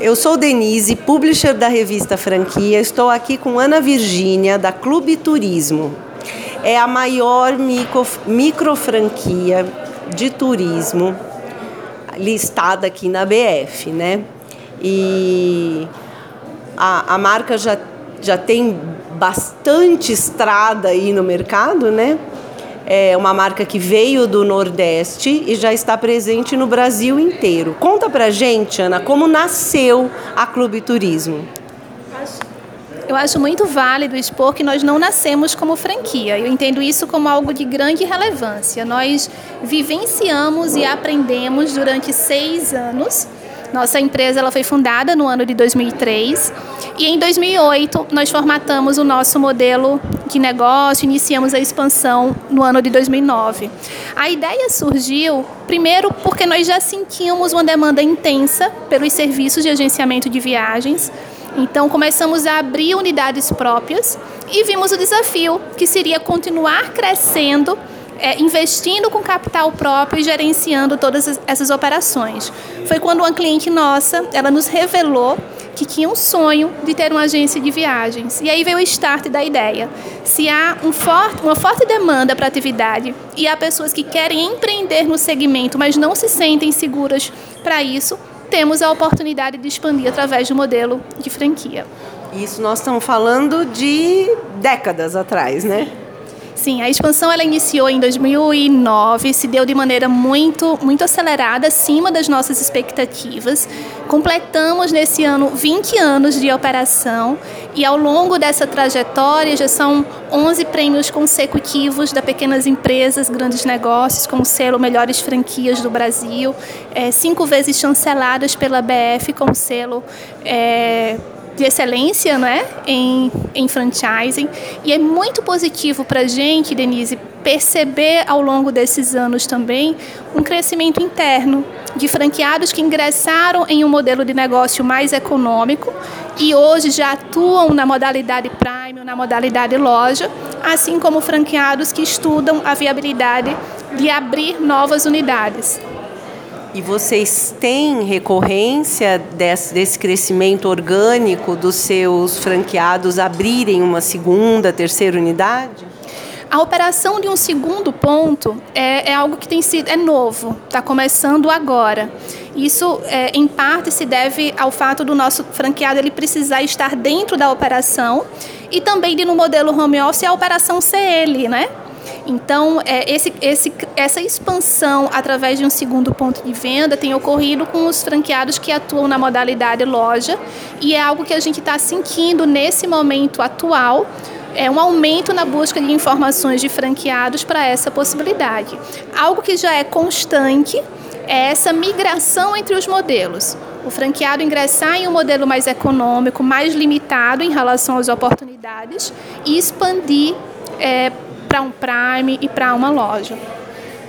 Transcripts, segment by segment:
Eu sou Denise, publisher da revista Franquia. Estou aqui com Ana Virgínia, da Clube Turismo. É a maior micro, micro franquia de turismo listada aqui na BF, né? E a, a marca já, já tem bastante estrada aí no mercado, né? É uma marca que veio do Nordeste e já está presente no Brasil inteiro. Conta pra gente, Ana, como nasceu a Clube Turismo. Eu acho muito válido expor que nós não nascemos como franquia. Eu entendo isso como algo de grande relevância. Nós vivenciamos e aprendemos durante seis anos nossa empresa ela foi fundada no ano de 2003 e em 2008 nós formatamos o nosso modelo de negócio, iniciamos a expansão no ano de 2009. A ideia surgiu primeiro porque nós já sentíamos uma demanda intensa pelos serviços de agenciamento de viagens. Então começamos a abrir unidades próprias e vimos o desafio que seria continuar crescendo é, investindo com capital próprio e gerenciando todas essas operações. Foi quando uma cliente nossa, ela nos revelou que tinha um sonho de ter uma agência de viagens. E aí veio o start da ideia. Se há um forte, uma forte demanda para a atividade e há pessoas que querem empreender no segmento, mas não se sentem seguras para isso, temos a oportunidade de expandir através do modelo de franquia. Isso nós estamos falando de décadas atrás, né? Sim, a expansão ela iniciou em 2009, se deu de maneira muito, muito acelerada, acima das nossas expectativas. Completamos nesse ano 20 anos de operação e ao longo dessa trajetória já são 11 prêmios consecutivos da Pequenas Empresas, Grandes Negócios, com o selo Melhores Franquias do Brasil, é, cinco vezes chanceladas pela BF com o selo é, de excelência né, em, em franchising. E é muito positivo para a gente, Denise, perceber ao longo desses anos também um crescimento interno de franqueados que ingressaram em um modelo de negócio mais econômico e hoje já atuam na modalidade Prime, na modalidade loja, assim como franqueados que estudam a viabilidade de abrir novas unidades. E vocês têm recorrência desse, desse, crescimento orgânico dos seus franqueados abrirem uma segunda, terceira unidade? A operação de um segundo ponto é, é algo que tem sido é novo, está começando agora. Isso, é, em parte, se deve ao fato do nosso franqueado ele precisar estar dentro da operação e também de no modelo home office a operação ser ele, né? Então, é, esse, esse, essa expansão através de um segundo ponto de venda tem ocorrido com os franqueados que atuam na modalidade loja e é algo que a gente está sentindo nesse momento atual. É um aumento na busca de informações de franqueados para essa possibilidade. Algo que já é constante é essa migração entre os modelos. O franqueado ingressar em um modelo mais econômico, mais limitado em relação às oportunidades e expandir é, para um Prime e para uma loja.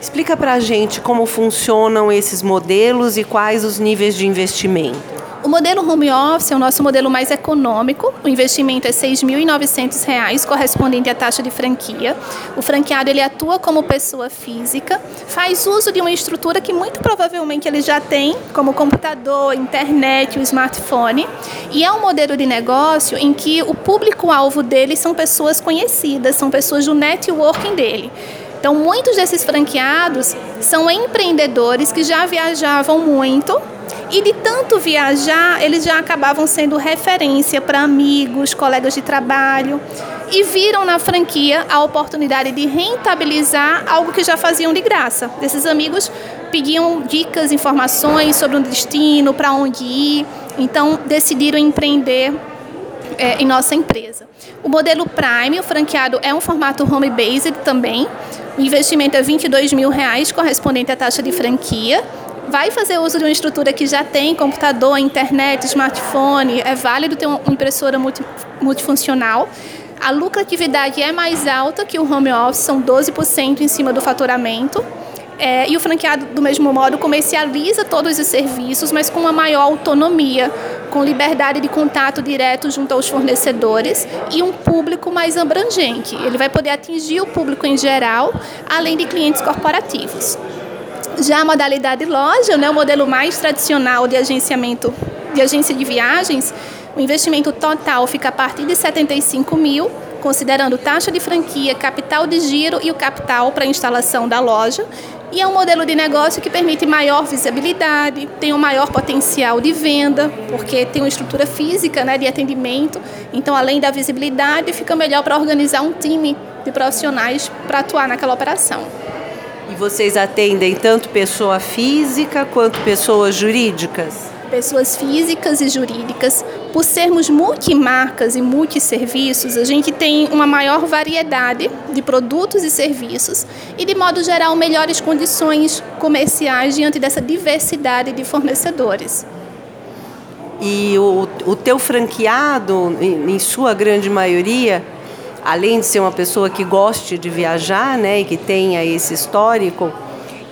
Explica para a gente como funcionam esses modelos e quais os níveis de investimento. O modelo home office é o nosso modelo mais econômico. O investimento é R$ 6.900, correspondente à taxa de franquia. O franqueado ele atua como pessoa física, faz uso de uma estrutura que muito provavelmente ele já tem, como computador, internet, o smartphone. E é um modelo de negócio em que o público-alvo dele são pessoas conhecidas, são pessoas do networking dele. Então, muitos desses franqueados são empreendedores que já viajavam muito e de tanto viajar, eles já acabavam sendo referência para amigos, colegas de trabalho e viram na franquia a oportunidade de rentabilizar algo que já faziam de graça. Esses amigos pediam dicas, informações sobre o destino, para onde ir, então decidiram empreender é, em nossa empresa. O modelo Prime, o franqueado, é um formato home-based também. O investimento é 22 mil reais, correspondente à taxa de franquia. Vai fazer uso de uma estrutura que já tem computador, internet, smartphone. É válido ter uma impressora multi, multifuncional. A lucratividade é mais alta que o home office, são 12% em cima do faturamento. É, e o franqueado, do mesmo modo, comercializa todos os serviços, mas com uma maior autonomia, com liberdade de contato direto junto aos fornecedores e um público mais abrangente. Ele vai poder atingir o público em geral, além de clientes corporativos. Já a modalidade loja, né, o modelo mais tradicional de agenciamento de agência de viagens, o investimento total fica a partir de 75 mil, considerando taxa de franquia, capital de giro e o capital para a instalação da loja. E é um modelo de negócio que permite maior visibilidade, tem um maior potencial de venda, porque tem uma estrutura física né, de atendimento. Então, além da visibilidade, fica melhor para organizar um time de profissionais para atuar naquela operação. E vocês atendem tanto pessoa física quanto pessoas jurídicas? Pessoas físicas e jurídicas. Por sermos multimarcas e multisserviços, a gente tem uma maior variedade de produtos e serviços e, de modo geral, melhores condições comerciais diante dessa diversidade de fornecedores. E o, o teu franqueado, em, em sua grande maioria, além de ser uma pessoa que goste de viajar, né, e que tenha esse histórico,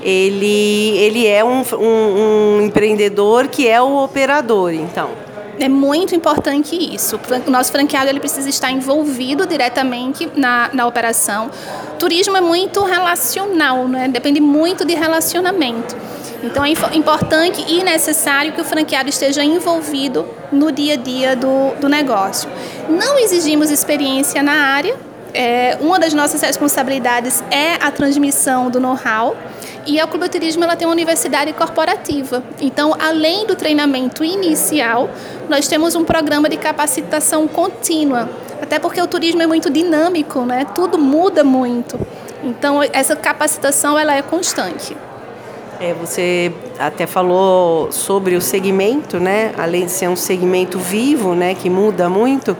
ele, ele é um, um, um empreendedor que é o operador, então. É muito importante isso. O nosso franqueado ele precisa estar envolvido diretamente na, na operação. Turismo é muito relacional, né? depende muito de relacionamento. Então é importante e necessário que o franqueado esteja envolvido no dia a dia do, do negócio. Não exigimos experiência na área, é, uma das nossas responsabilidades é a transmissão do know-how. E a Clube Turismo ela tem uma universidade corporativa. Então, além do treinamento inicial, nós temos um programa de capacitação contínua. Até porque o turismo é muito dinâmico, né? Tudo muda muito. Então, essa capacitação ela é constante. É, você até falou sobre o segmento, né? Além de ser um segmento vivo, né, que muda muito,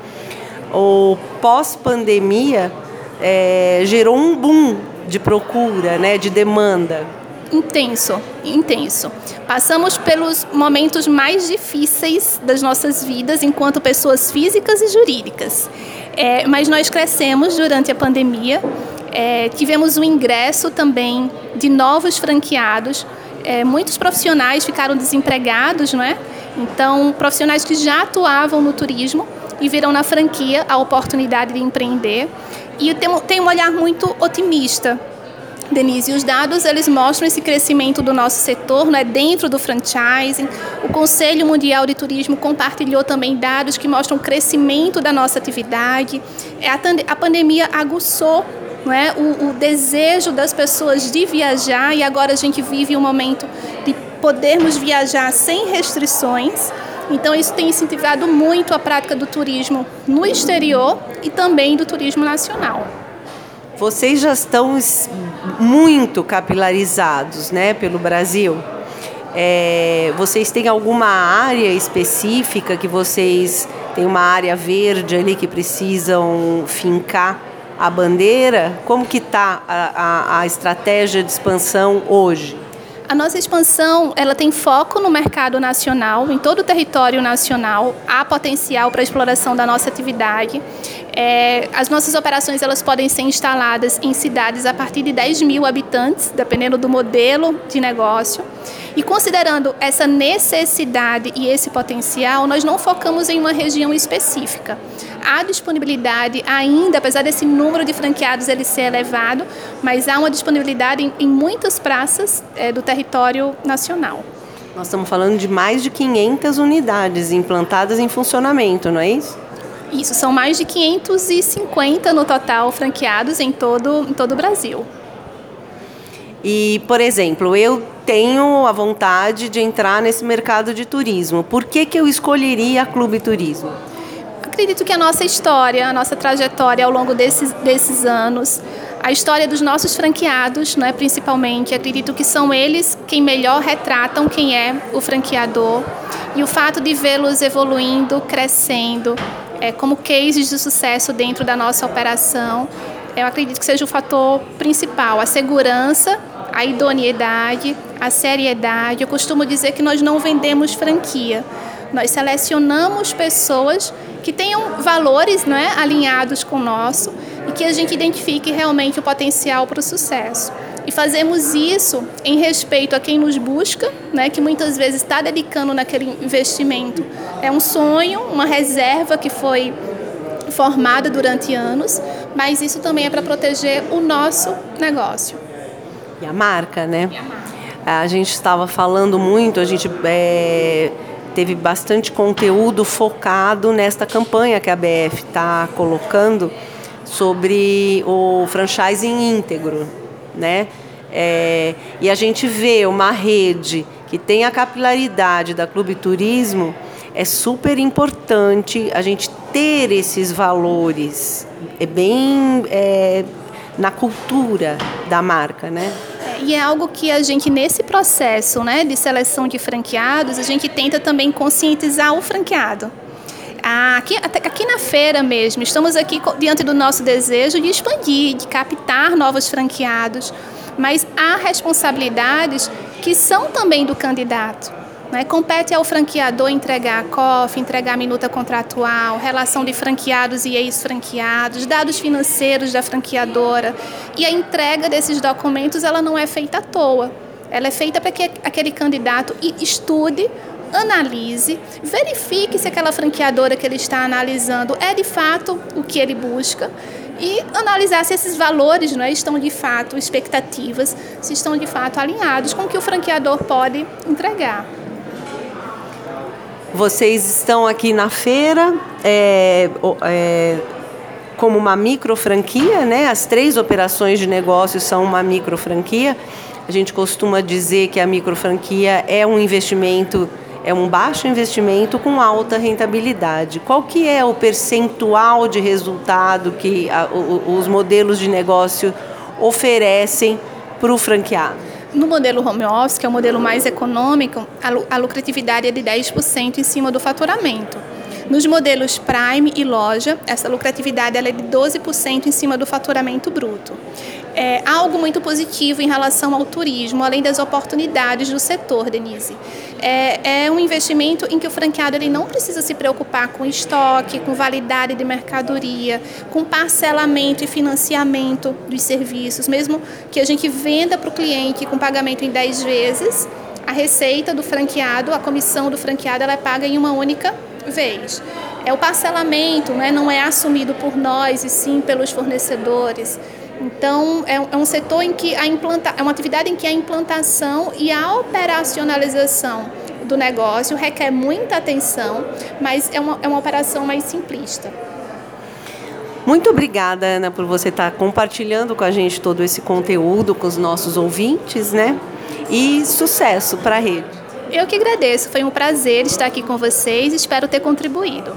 o pós-pandemia é, gerou um boom de procura, né, de demanda? Intenso, intenso. Passamos pelos momentos mais difíceis das nossas vidas enquanto pessoas físicas e jurídicas. É, mas nós crescemos durante a pandemia, é, tivemos o ingresso também de novos franqueados, é, muitos profissionais ficaram desempregados, não é? Então, profissionais que já atuavam no turismo e viram na franquia a oportunidade de empreender. E tem, tem um olhar muito otimista Denise, os dados eles mostram esse crescimento do nosso setor, né, dentro do franchising. O Conselho Mundial de Turismo compartilhou também dados que mostram o crescimento da nossa atividade. É, a, a pandemia aguçou é, o, o desejo das pessoas de viajar e agora a gente vive um momento de podermos viajar sem restrições. Então, isso tem incentivado muito a prática do turismo no exterior e também do turismo nacional. Vocês já estão muito capilarizados né, pelo Brasil. É, vocês têm alguma área específica que vocês têm uma área verde ali que precisam fincar a bandeira? Como que está a, a, a estratégia de expansão hoje? A nossa expansão ela tem foco no mercado nacional, em todo o território nacional, há potencial para a exploração da nossa atividade. É, as nossas operações elas podem ser instaladas em cidades a partir de 10 mil habitantes, dependendo do modelo de negócio. E considerando essa necessidade e esse potencial, nós não focamos em uma região específica. Há disponibilidade ainda, apesar desse número de franqueados ele ser elevado, mas há uma disponibilidade em, em muitas praças é, do território nacional. Nós estamos falando de mais de 500 unidades implantadas em funcionamento, não é isso? Isso, são mais de 550 no total franqueados em todo, em todo o Brasil. E, por exemplo, eu tenho a vontade de entrar nesse mercado de turismo. Por que, que eu escolheria a Clube Turismo? Acredito que a nossa história, a nossa trajetória ao longo desses, desses anos, a história dos nossos franqueados, não é principalmente, acredito que são eles quem melhor retratam quem é o franqueador e o fato de vê-los evoluindo, crescendo, é, como cases de sucesso dentro da nossa operação, eu acredito que seja o fator principal, a segurança, a idoneidade, a seriedade. Eu costumo dizer que nós não vendemos franquia. Nós selecionamos pessoas que tenham valores né, alinhados com o nosso e que a gente identifique realmente o potencial para o sucesso. E fazemos isso em respeito a quem nos busca, né, que muitas vezes está dedicando naquele investimento. É um sonho, uma reserva que foi formada durante anos, mas isso também é para proteger o nosso negócio. E a marca, né? A gente estava falando muito, a gente é, teve bastante conteúdo focado nesta campanha que a BF está colocando sobre o franchising íntegro, né? É, e a gente vê uma rede que tem a capilaridade da Clube Turismo, é super importante a gente ter esses valores, é bem é, na cultura da marca, né? E é algo que a gente, nesse processo né, de seleção de franqueados, a gente tenta também conscientizar o franqueado. Aqui, aqui na feira mesmo, estamos aqui diante do nosso desejo de expandir, de captar novos franqueados, mas há responsabilidades que são também do candidato. Né? Compete ao franqueador entregar a COF, entregar a minuta contratual, relação de franqueados e ex-franqueados, dados financeiros da franqueadora. E a entrega desses documentos ela não é feita à toa. Ela é feita para que aquele candidato estude analise, verifique se aquela franqueadora que ele está analisando é de fato o que ele busca e analisar se esses valores não é, estão de fato, expectativas, se estão de fato alinhados com o que o franqueador pode entregar. Vocês estão aqui na feira é, é, como uma micro franquia, né? As três operações de negócio são uma micro franquia. A gente costuma dizer que a micro franquia é um investimento é um baixo investimento com alta rentabilidade. Qual que é o percentual de resultado que a, o, os modelos de negócio oferecem para o franqueado? No modelo home office, que é o modelo mais econômico, a lucratividade é de 10% em cima do faturamento. Nos modelos Prime e loja, essa lucratividade é de 12% em cima do faturamento bruto é, algo muito positivo em relação ao turismo, além das oportunidades do setor, Denise. É, é, um investimento em que o franqueado ele não precisa se preocupar com estoque, com validade de mercadoria, com parcelamento e financiamento dos serviços, mesmo que a gente venda para o cliente com pagamento em 10 vezes, a receita do franqueado, a comissão do franqueado, ela é paga em uma única vez. É o parcelamento, né, não é assumido por nós e sim pelos fornecedores. Então, é, é um setor em que a implanta, é uma atividade em que a implantação e a operacionalização do negócio requer muita atenção, mas é uma, é uma operação mais simplista. Muito obrigada, Ana, por você estar compartilhando com a gente todo esse conteúdo com os nossos ouvintes, né? E sucesso para a rede. Eu que agradeço, foi um prazer estar aqui com vocês, espero ter contribuído.